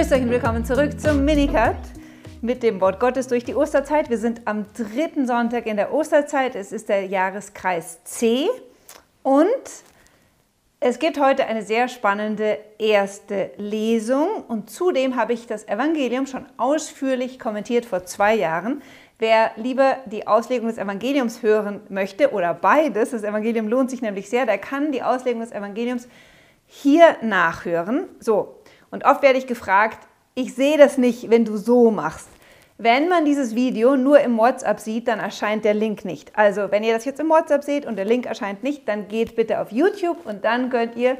Grüßt euch und willkommen zurück zum Minicut mit dem Wort Gottes durch die Osterzeit. Wir sind am dritten Sonntag in der Osterzeit. Es ist der Jahreskreis C und es gibt heute eine sehr spannende erste Lesung und zudem habe ich das Evangelium schon ausführlich kommentiert vor zwei Jahren. Wer lieber die Auslegung des Evangeliums hören möchte oder beides, das Evangelium lohnt sich nämlich sehr, der kann die Auslegung des Evangeliums hier nachhören. So, und oft werde ich gefragt, ich sehe das nicht, wenn du so machst. Wenn man dieses Video nur im WhatsApp sieht, dann erscheint der Link nicht. Also wenn ihr das jetzt im WhatsApp seht und der Link erscheint nicht, dann geht bitte auf YouTube und dann könnt ihr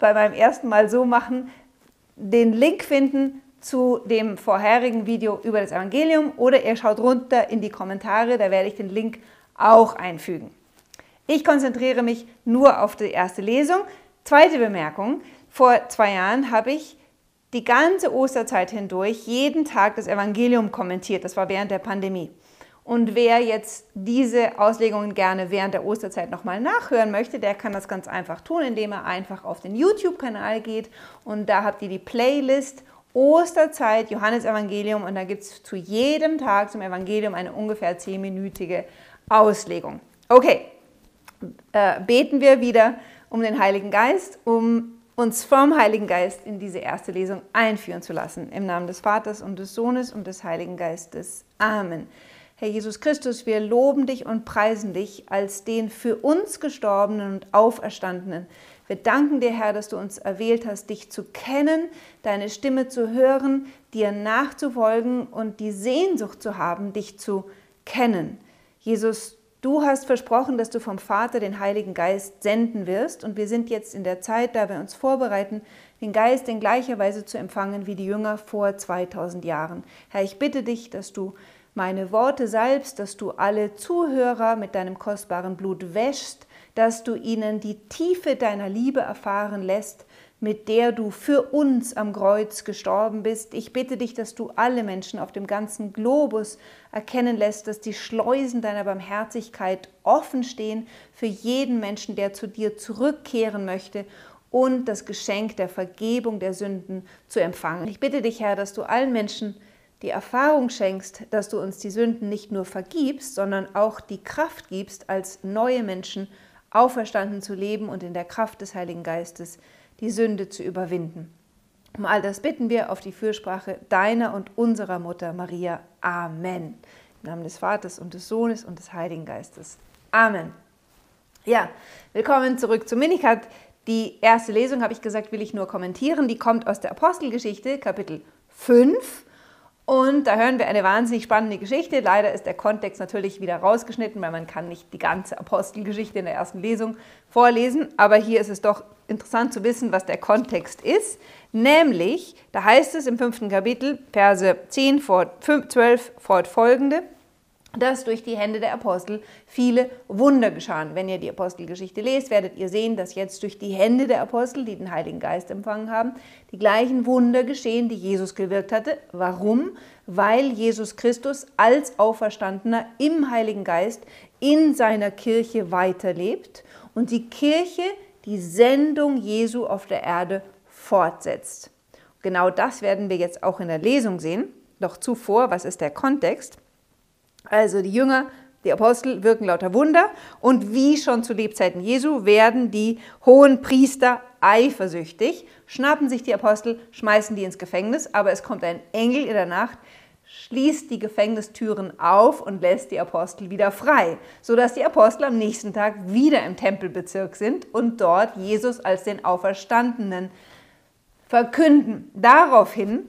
bei meinem ersten Mal so machen, den Link finden zu dem vorherigen Video über das Evangelium oder ihr schaut runter in die Kommentare, da werde ich den Link auch einfügen. Ich konzentriere mich nur auf die erste Lesung. Zweite Bemerkung, vor zwei Jahren habe ich die ganze Osterzeit hindurch jeden Tag das Evangelium kommentiert. Das war während der Pandemie. Und wer jetzt diese Auslegungen gerne während der Osterzeit nochmal nachhören möchte, der kann das ganz einfach tun, indem er einfach auf den YouTube-Kanal geht und da habt ihr die Playlist Osterzeit, Johannes Evangelium und da gibt es zu jedem Tag zum Evangelium eine ungefähr zehnminütige Auslegung. Okay, äh, beten wir wieder um den Heiligen Geist, um uns vom Heiligen Geist in diese erste Lesung einführen zu lassen. Im Namen des Vaters und des Sohnes und des Heiligen Geistes. Amen. Herr Jesus Christus, wir loben dich und preisen dich als den für uns gestorbenen und auferstandenen. Wir danken dir, Herr, dass du uns erwählt hast, dich zu kennen, deine Stimme zu hören, dir nachzufolgen und die Sehnsucht zu haben, dich zu kennen. Jesus, Du hast versprochen, dass du vom Vater den Heiligen Geist senden wirst und wir sind jetzt in der Zeit, da wir uns vorbereiten, den Geist in gleicher Weise zu empfangen wie die Jünger vor 2000 Jahren. Herr, ich bitte dich, dass du meine Worte salbst, dass du alle Zuhörer mit deinem kostbaren Blut wäschst, dass du ihnen die Tiefe deiner Liebe erfahren lässt, mit der du für uns am Kreuz gestorben bist. Ich bitte dich, dass du alle Menschen auf dem ganzen Globus erkennen lässt, dass die Schleusen deiner Barmherzigkeit offen stehen für jeden Menschen, der zu dir zurückkehren möchte und das Geschenk der Vergebung der Sünden zu empfangen. Ich bitte dich, Herr, dass du allen Menschen die Erfahrung schenkst, dass du uns die Sünden nicht nur vergibst, sondern auch die Kraft gibst, als neue Menschen auferstanden zu leben und in der Kraft des Heiligen Geistes die Sünde zu überwinden. Um all das bitten wir auf die Fürsprache deiner und unserer Mutter Maria. Amen. Im Namen des Vaters und des Sohnes und des Heiligen Geistes. Amen. Ja, willkommen zurück zu Minikat. Die erste Lesung, habe ich gesagt, will ich nur kommentieren. Die kommt aus der Apostelgeschichte, Kapitel 5. Und da hören wir eine wahnsinnig spannende Geschichte. Leider ist der Kontext natürlich wieder rausgeschnitten, weil man kann nicht die ganze Apostelgeschichte in der ersten Lesung vorlesen. Aber hier ist es doch interessant zu wissen, was der Kontext ist. Nämlich, da heißt es im fünften Kapitel, Verse 10, 12 fortfolgende, dass durch die Hände der Apostel viele Wunder geschahen. Wenn ihr die Apostelgeschichte lest, werdet ihr sehen, dass jetzt durch die Hände der Apostel, die den Heiligen Geist empfangen haben, die gleichen Wunder geschehen, die Jesus gewirkt hatte. Warum? Weil Jesus Christus als Auferstandener im Heiligen Geist in seiner Kirche weiterlebt und die Kirche die Sendung Jesu auf der Erde fortsetzt. Genau das werden wir jetzt auch in der Lesung sehen. Doch zuvor, was ist der Kontext? Also die Jünger, die Apostel wirken lauter Wunder und wie schon zu Lebzeiten Jesu werden die hohen Priester eifersüchtig, schnappen sich die Apostel, schmeißen die ins Gefängnis, aber es kommt ein Engel in der Nacht, schließt die Gefängnistüren auf und lässt die Apostel wieder frei, sodass die Apostel am nächsten Tag wieder im Tempelbezirk sind und dort Jesus als den Auferstandenen verkünden. Daraufhin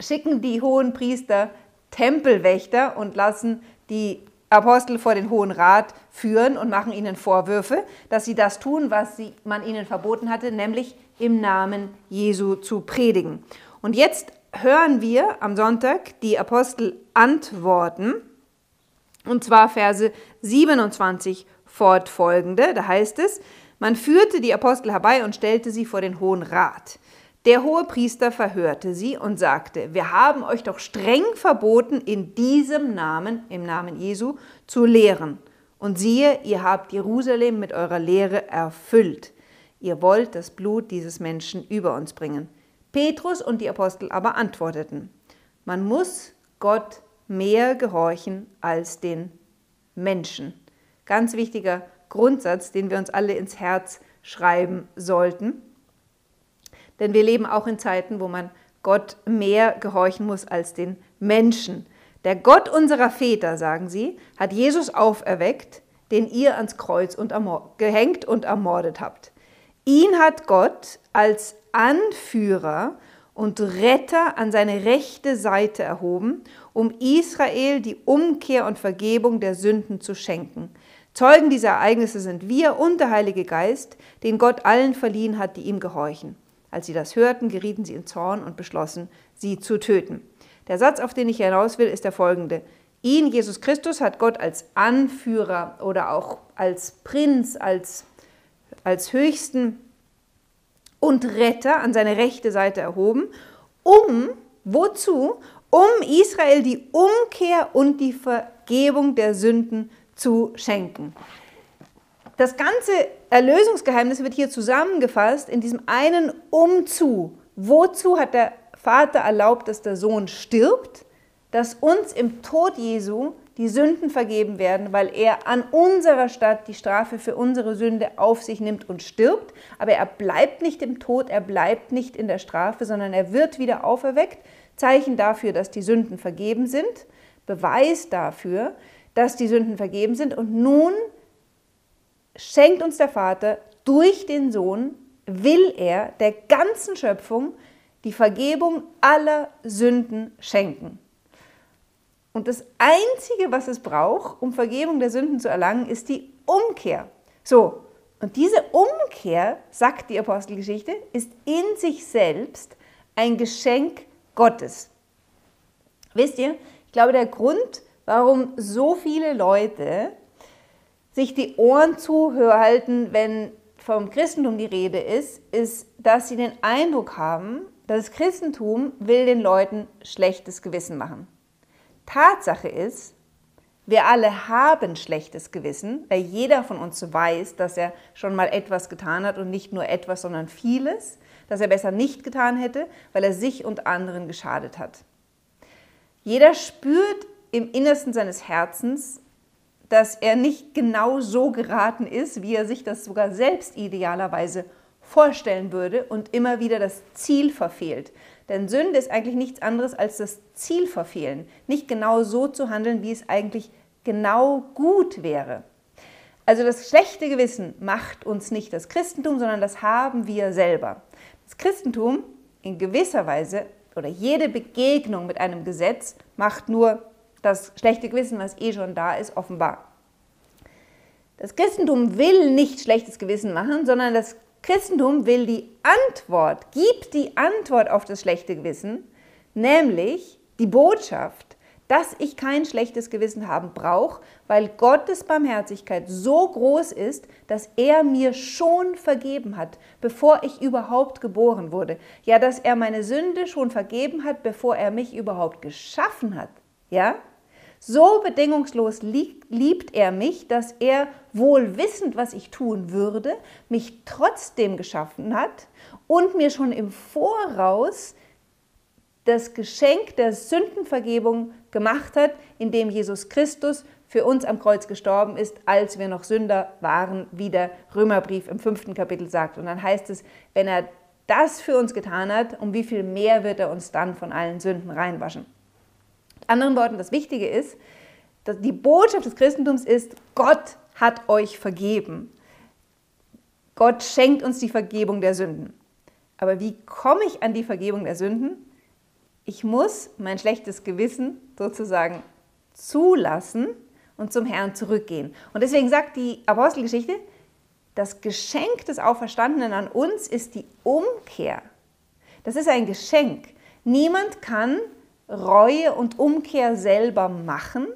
schicken die hohen Priester Tempelwächter und lassen die Apostel vor den Hohen Rat führen und machen ihnen Vorwürfe, dass sie das tun, was man ihnen verboten hatte, nämlich im Namen Jesu zu predigen. Und jetzt hören wir am Sonntag die Apostel antworten, und zwar Verse 27 fortfolgende. Da heißt es, man führte die Apostel herbei und stellte sie vor den Hohen Rat. Der hohe Priester verhörte sie und sagte, wir haben euch doch streng verboten, in diesem Namen, im Namen Jesu, zu lehren. Und siehe, ihr habt Jerusalem mit eurer Lehre erfüllt. Ihr wollt das Blut dieses Menschen über uns bringen. Petrus und die Apostel aber antworteten, man muss Gott mehr gehorchen als den Menschen. Ganz wichtiger Grundsatz, den wir uns alle ins Herz schreiben sollten. Denn wir leben auch in Zeiten, wo man Gott mehr gehorchen muss als den Menschen. Der Gott unserer Väter, sagen sie, hat Jesus auferweckt, den ihr ans Kreuz und gehängt und ermordet habt. Ihn hat Gott als Anführer und Retter an seine rechte Seite erhoben, um Israel die Umkehr und Vergebung der Sünden zu schenken. Zeugen dieser Ereignisse sind wir und der Heilige Geist, den Gott allen verliehen hat, die ihm gehorchen. Als sie das hörten, gerieten sie in Zorn und beschlossen, sie zu töten. Der Satz, auf den ich hinaus will, ist der folgende. Ihn, Jesus Christus, hat Gott als Anführer oder auch als Prinz, als, als höchsten und Retter an seine rechte Seite erhoben, um, wozu? Um Israel die Umkehr und die Vergebung der Sünden zu schenken. Das ganze Erlösungsgeheimnis wird hier zusammengefasst in diesem einen Umzu. Wozu hat der Vater erlaubt, dass der Sohn stirbt? Dass uns im Tod Jesu die Sünden vergeben werden, weil er an unserer Stadt die Strafe für unsere Sünde auf sich nimmt und stirbt. Aber er bleibt nicht im Tod, er bleibt nicht in der Strafe, sondern er wird wieder auferweckt. Zeichen dafür, dass die Sünden vergeben sind. Beweis dafür, dass die Sünden vergeben sind. Und nun schenkt uns der Vater durch den Sohn, will er der ganzen Schöpfung die Vergebung aller Sünden schenken. Und das Einzige, was es braucht, um Vergebung der Sünden zu erlangen, ist die Umkehr. So, und diese Umkehr, sagt die Apostelgeschichte, ist in sich selbst ein Geschenk Gottes. Wisst ihr, ich glaube, der Grund, warum so viele Leute sich die Ohren zuhalten, wenn vom Christentum die Rede ist, ist, dass sie den Eindruck haben, das Christentum will den Leuten schlechtes Gewissen machen. Tatsache ist, wir alle haben schlechtes Gewissen, weil jeder von uns weiß, dass er schon mal etwas getan hat und nicht nur etwas, sondern vieles, das er besser nicht getan hätte, weil er sich und anderen geschadet hat. Jeder spürt im Innersten seines Herzens, dass er nicht genau so geraten ist, wie er sich das sogar selbst idealerweise vorstellen würde und immer wieder das Ziel verfehlt. Denn Sünde ist eigentlich nichts anderes als das Ziel verfehlen, nicht genau so zu handeln, wie es eigentlich genau gut wäre. Also das schlechte Gewissen macht uns nicht das Christentum, sondern das haben wir selber. Das Christentum in gewisser Weise oder jede Begegnung mit einem Gesetz macht nur das schlechte Gewissen, was eh schon da ist, offenbar. Das Christentum will nicht schlechtes Gewissen machen, sondern das Christentum will die Antwort, gibt die Antwort auf das schlechte Gewissen, nämlich die Botschaft, dass ich kein schlechtes Gewissen haben brauche, weil Gottes Barmherzigkeit so groß ist, dass er mir schon vergeben hat, bevor ich überhaupt geboren wurde. Ja, dass er meine Sünde schon vergeben hat, bevor er mich überhaupt geschaffen hat. Ja? So bedingungslos liebt er mich, dass er wohl wissend, was ich tun würde, mich trotzdem geschaffen hat und mir schon im Voraus das Geschenk der Sündenvergebung gemacht hat, indem Jesus Christus für uns am Kreuz gestorben ist, als wir noch Sünder waren, wie der Römerbrief im fünften Kapitel sagt. Und dann heißt es, wenn er das für uns getan hat, um wie viel mehr wird er uns dann von allen Sünden reinwaschen anderen Worten, das Wichtige ist, dass die Botschaft des Christentums ist, Gott hat euch vergeben. Gott schenkt uns die Vergebung der Sünden. Aber wie komme ich an die Vergebung der Sünden? Ich muss mein schlechtes Gewissen sozusagen zulassen und zum Herrn zurückgehen. Und deswegen sagt die Apostelgeschichte, das Geschenk des Auferstandenen an uns ist die Umkehr. Das ist ein Geschenk. Niemand kann Reue und Umkehr selber machen.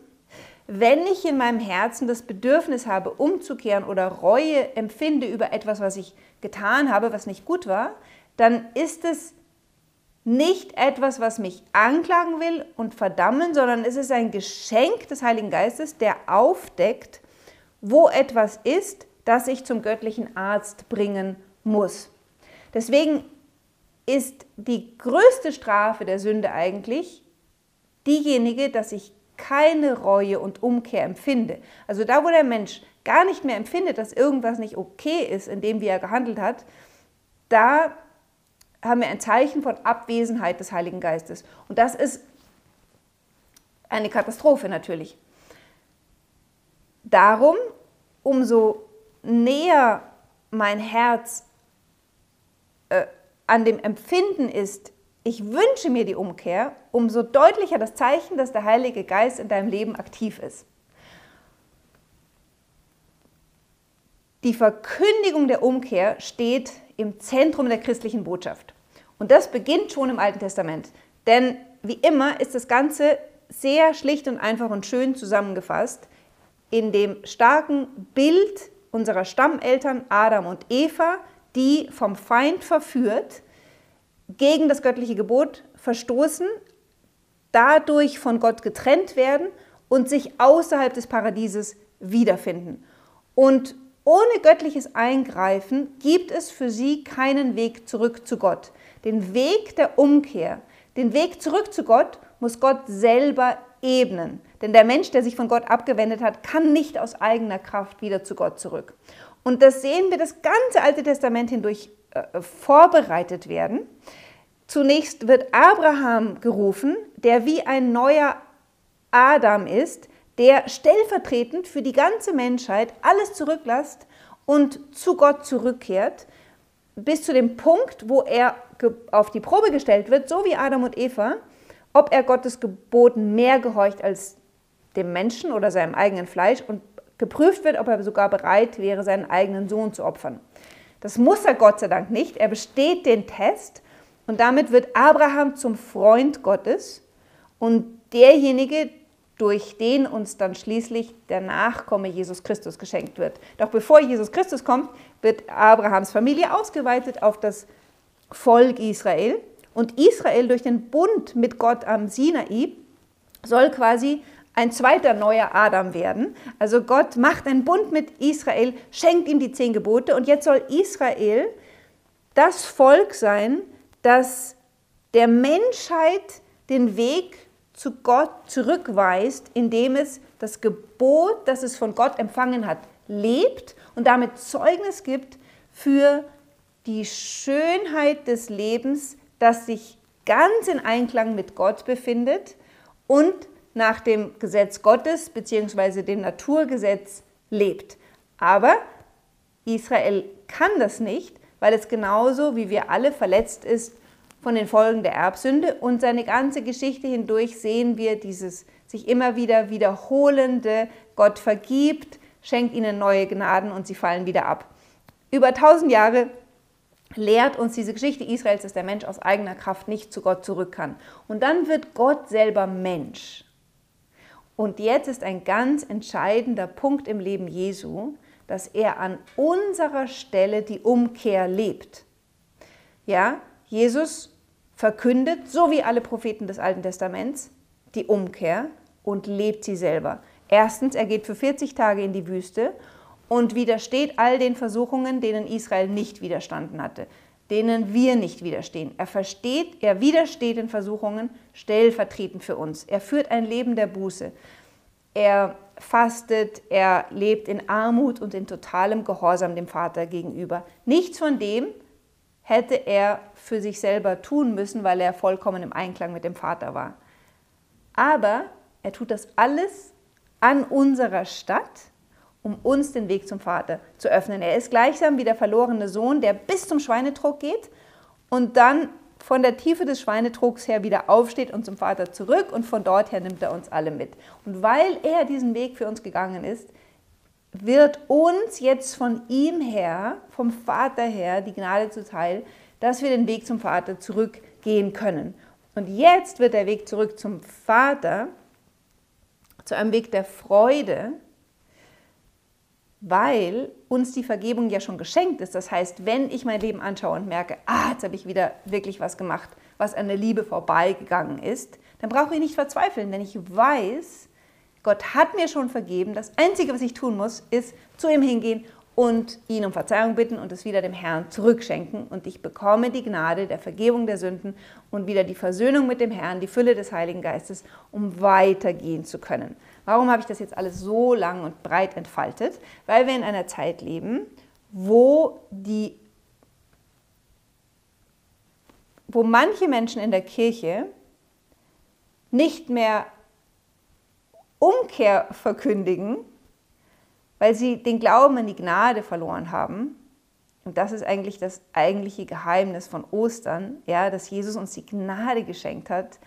Wenn ich in meinem Herzen das Bedürfnis habe, umzukehren oder Reue empfinde über etwas, was ich getan habe, was nicht gut war, dann ist es nicht etwas, was mich anklagen will und verdammen, sondern es ist ein Geschenk des Heiligen Geistes, der aufdeckt, wo etwas ist, das ich zum göttlichen Arzt bringen muss. Deswegen ist die größte Strafe der Sünde eigentlich diejenige, dass ich keine Reue und Umkehr empfinde. Also da, wo der Mensch gar nicht mehr empfindet, dass irgendwas nicht okay ist, in dem, wie er gehandelt hat, da haben wir ein Zeichen von Abwesenheit des Heiligen Geistes. Und das ist eine Katastrophe natürlich. Darum, umso näher mein Herz äh, an dem Empfinden ist, ich wünsche mir die Umkehr, umso deutlicher das Zeichen, dass der Heilige Geist in deinem Leben aktiv ist. Die Verkündigung der Umkehr steht im Zentrum der christlichen Botschaft. Und das beginnt schon im Alten Testament. Denn wie immer ist das Ganze sehr schlicht und einfach und schön zusammengefasst in dem starken Bild unserer Stammeltern Adam und Eva, die vom Feind verführt, gegen das göttliche Gebot verstoßen, dadurch von Gott getrennt werden und sich außerhalb des Paradieses wiederfinden. Und ohne göttliches Eingreifen gibt es für sie keinen Weg zurück zu Gott. Den Weg der Umkehr, den Weg zurück zu Gott muss Gott selber ebnen. Denn der Mensch, der sich von Gott abgewendet hat, kann nicht aus eigener Kraft wieder zu Gott zurück. Und das sehen wir das ganze Alte Testament hindurch äh, vorbereitet werden. Zunächst wird Abraham gerufen, der wie ein neuer Adam ist, der stellvertretend für die ganze Menschheit alles zurücklässt und zu Gott zurückkehrt, bis zu dem Punkt, wo er auf die Probe gestellt wird, so wie Adam und Eva, ob er Gottes Geboten mehr gehorcht als dem Menschen oder seinem eigenen Fleisch und geprüft wird, ob er sogar bereit wäre, seinen eigenen Sohn zu opfern. Das muss er Gott sei Dank nicht. Er besteht den Test und damit wird Abraham zum Freund Gottes und derjenige, durch den uns dann schließlich der Nachkomme Jesus Christus geschenkt wird. Doch bevor Jesus Christus kommt, wird Abrahams Familie ausgeweitet auf das Volk Israel. Und Israel durch den Bund mit Gott am Sinai soll quasi ein zweiter neuer Adam werden. Also Gott macht einen Bund mit Israel, schenkt ihm die zehn Gebote und jetzt soll Israel das Volk sein, das der Menschheit den Weg zu Gott zurückweist, indem es das Gebot, das es von Gott empfangen hat, lebt und damit Zeugnis gibt für die Schönheit des Lebens, das sich ganz in Einklang mit Gott befindet und nach dem Gesetz Gottes bzw. dem Naturgesetz lebt. Aber Israel kann das nicht, weil es genauso wie wir alle verletzt ist von den Folgen der Erbsünde und seine ganze Geschichte hindurch sehen wir dieses sich immer wieder wiederholende, Gott vergibt, schenkt ihnen neue Gnaden und sie fallen wieder ab. Über tausend Jahre lehrt uns diese Geschichte Israels, dass der Mensch aus eigener Kraft nicht zu Gott zurück kann. Und dann wird Gott selber Mensch. Und jetzt ist ein ganz entscheidender Punkt im Leben Jesu, dass er an unserer Stelle die Umkehr lebt. Ja, Jesus verkündet, so wie alle Propheten des Alten Testaments, die Umkehr und lebt sie selber. Erstens, er geht für 40 Tage in die Wüste und widersteht all den Versuchungen, denen Israel nicht widerstanden hatte, denen wir nicht widerstehen. Er versteht, er widersteht den Versuchungen stellvertretend für uns. Er führt ein Leben der Buße. Er fastet, er lebt in Armut und in totalem Gehorsam dem Vater gegenüber. Nichts von dem hätte er für sich selber tun müssen, weil er vollkommen im Einklang mit dem Vater war. Aber er tut das alles an unserer Stadt um uns den Weg zum Vater zu öffnen. Er ist gleichsam wie der verlorene Sohn, der bis zum Schweinetrog geht und dann von der Tiefe des Schweinetrogs her wieder aufsteht und zum Vater zurück und von dort her nimmt er uns alle mit. Und weil er diesen Weg für uns gegangen ist, wird uns jetzt von ihm her, vom Vater her, die Gnade zuteil, dass wir den Weg zum Vater zurückgehen können. Und jetzt wird der Weg zurück zum Vater zu einem Weg der Freude, weil uns die Vergebung ja schon geschenkt ist. Das heißt, wenn ich mein Leben anschaue und merke, ah, jetzt habe ich wieder wirklich was gemacht, was an der Liebe vorbeigegangen ist, dann brauche ich nicht verzweifeln, denn ich weiß, Gott hat mir schon vergeben. Das Einzige, was ich tun muss, ist zu ihm hingehen und ihn um Verzeihung bitten und es wieder dem Herrn zurückschenken. Und ich bekomme die Gnade der Vergebung der Sünden und wieder die Versöhnung mit dem Herrn, die Fülle des Heiligen Geistes, um weitergehen zu können. Warum habe ich das jetzt alles so lang und breit entfaltet? Weil wir in einer Zeit leben, wo die wo manche Menschen in der Kirche nicht mehr Umkehr verkündigen, weil sie den Glauben an die Gnade verloren haben. Und das ist eigentlich das eigentliche Geheimnis von Ostern, ja, dass Jesus uns die Gnade geschenkt hat,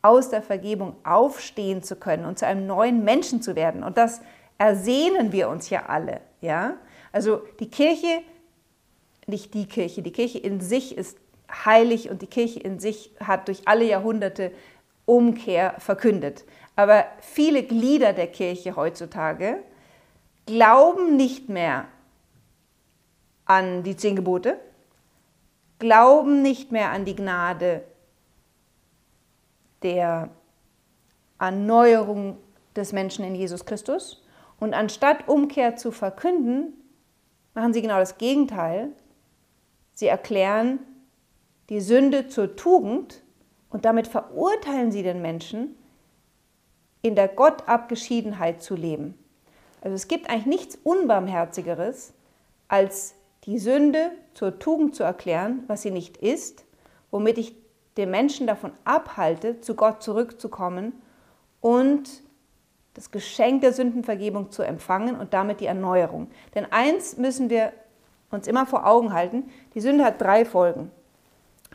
aus der Vergebung aufstehen zu können und zu einem neuen Menschen zu werden. Und das ersehnen wir uns ja alle, ja. Also die Kirche, nicht die Kirche, die Kirche in sich ist heilig und die Kirche in sich hat durch alle Jahrhunderte Umkehr verkündet. Aber viele Glieder der Kirche heutzutage glauben nicht mehr an die zehn Gebote, glauben nicht mehr an die Gnade der Erneuerung des Menschen in Jesus Christus. Und anstatt Umkehr zu verkünden, machen sie genau das Gegenteil. Sie erklären die Sünde zur Tugend und damit verurteilen sie den Menschen, in der Gottabgeschiedenheit zu leben. Also es gibt eigentlich nichts Unbarmherzigeres, als die Sünde zur Tugend zu erklären, was sie nicht ist, womit ich den Menschen davon abhalte, zu Gott zurückzukommen und das Geschenk der Sündenvergebung zu empfangen und damit die Erneuerung. Denn eins müssen wir uns immer vor Augen halten, die Sünde hat drei Folgen.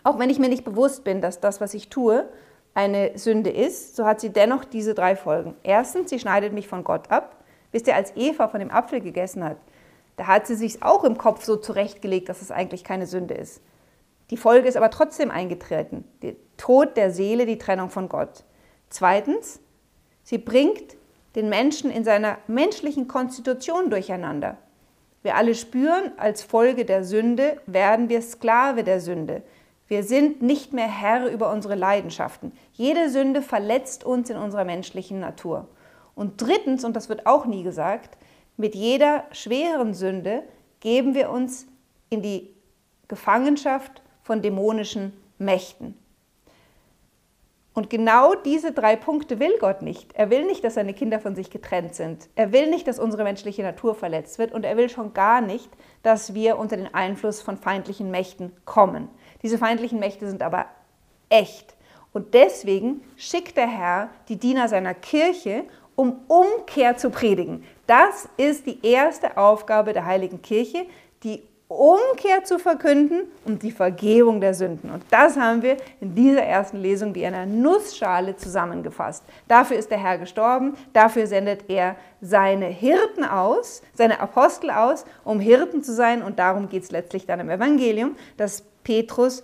Auch wenn ich mir nicht bewusst bin, dass das, was ich tue, eine Sünde ist, so hat sie dennoch diese drei Folgen. Erstens, sie schneidet mich von Gott ab. Wisst ihr, als Eva von dem Apfel gegessen hat, da hat sie sich auch im Kopf so zurechtgelegt, dass es eigentlich keine Sünde ist. Die Folge ist aber trotzdem eingetreten. Der Tod der Seele, die Trennung von Gott. Zweitens, sie bringt den Menschen in seiner menschlichen Konstitution durcheinander. Wir alle spüren, als Folge der Sünde werden wir Sklave der Sünde. Wir sind nicht mehr Herr über unsere Leidenschaften. Jede Sünde verletzt uns in unserer menschlichen Natur. Und drittens, und das wird auch nie gesagt, mit jeder schweren Sünde geben wir uns in die Gefangenschaft von dämonischen Mächten. Und genau diese drei Punkte will Gott nicht. Er will nicht, dass seine Kinder von sich getrennt sind. Er will nicht, dass unsere menschliche Natur verletzt wird. Und er will schon gar nicht, dass wir unter den Einfluss von feindlichen Mächten kommen. Diese feindlichen Mächte sind aber echt. Und deswegen schickt der Herr die Diener seiner Kirche, um Umkehr zu predigen. Das ist die erste Aufgabe der heiligen Kirche, die Umkehr zu verkünden und die Vergebung der Sünden. Und das haben wir in dieser ersten Lesung wie in einer Nussschale zusammengefasst. Dafür ist der Herr gestorben, dafür sendet er seine Hirten aus, seine Apostel aus, um Hirten zu sein. Und darum geht es letztlich dann im Evangelium, dass Petrus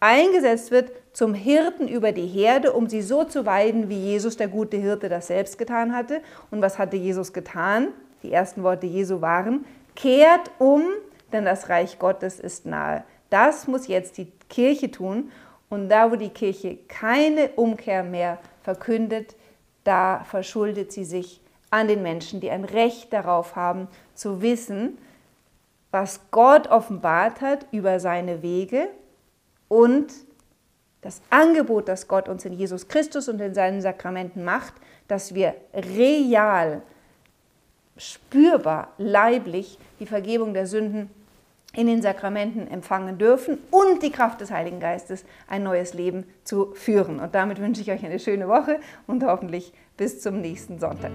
eingesetzt wird zum Hirten über die Herde, um sie so zu weiden, wie Jesus, der gute Hirte, das selbst getan hatte. Und was hatte Jesus getan? Die ersten Worte Jesu waren, kehrt um, denn das Reich Gottes ist nahe. Das muss jetzt die Kirche tun. Und da, wo die Kirche keine Umkehr mehr verkündet, da verschuldet sie sich an den Menschen, die ein Recht darauf haben, zu wissen, was Gott offenbart hat über seine Wege und das Angebot, das Gott uns in Jesus Christus und in seinen Sakramenten macht, dass wir real, spürbar, leiblich die Vergebung der Sünden in den Sakramenten empfangen dürfen und die Kraft des Heiligen Geistes, ein neues Leben zu führen. Und damit wünsche ich euch eine schöne Woche und hoffentlich bis zum nächsten Sonntag.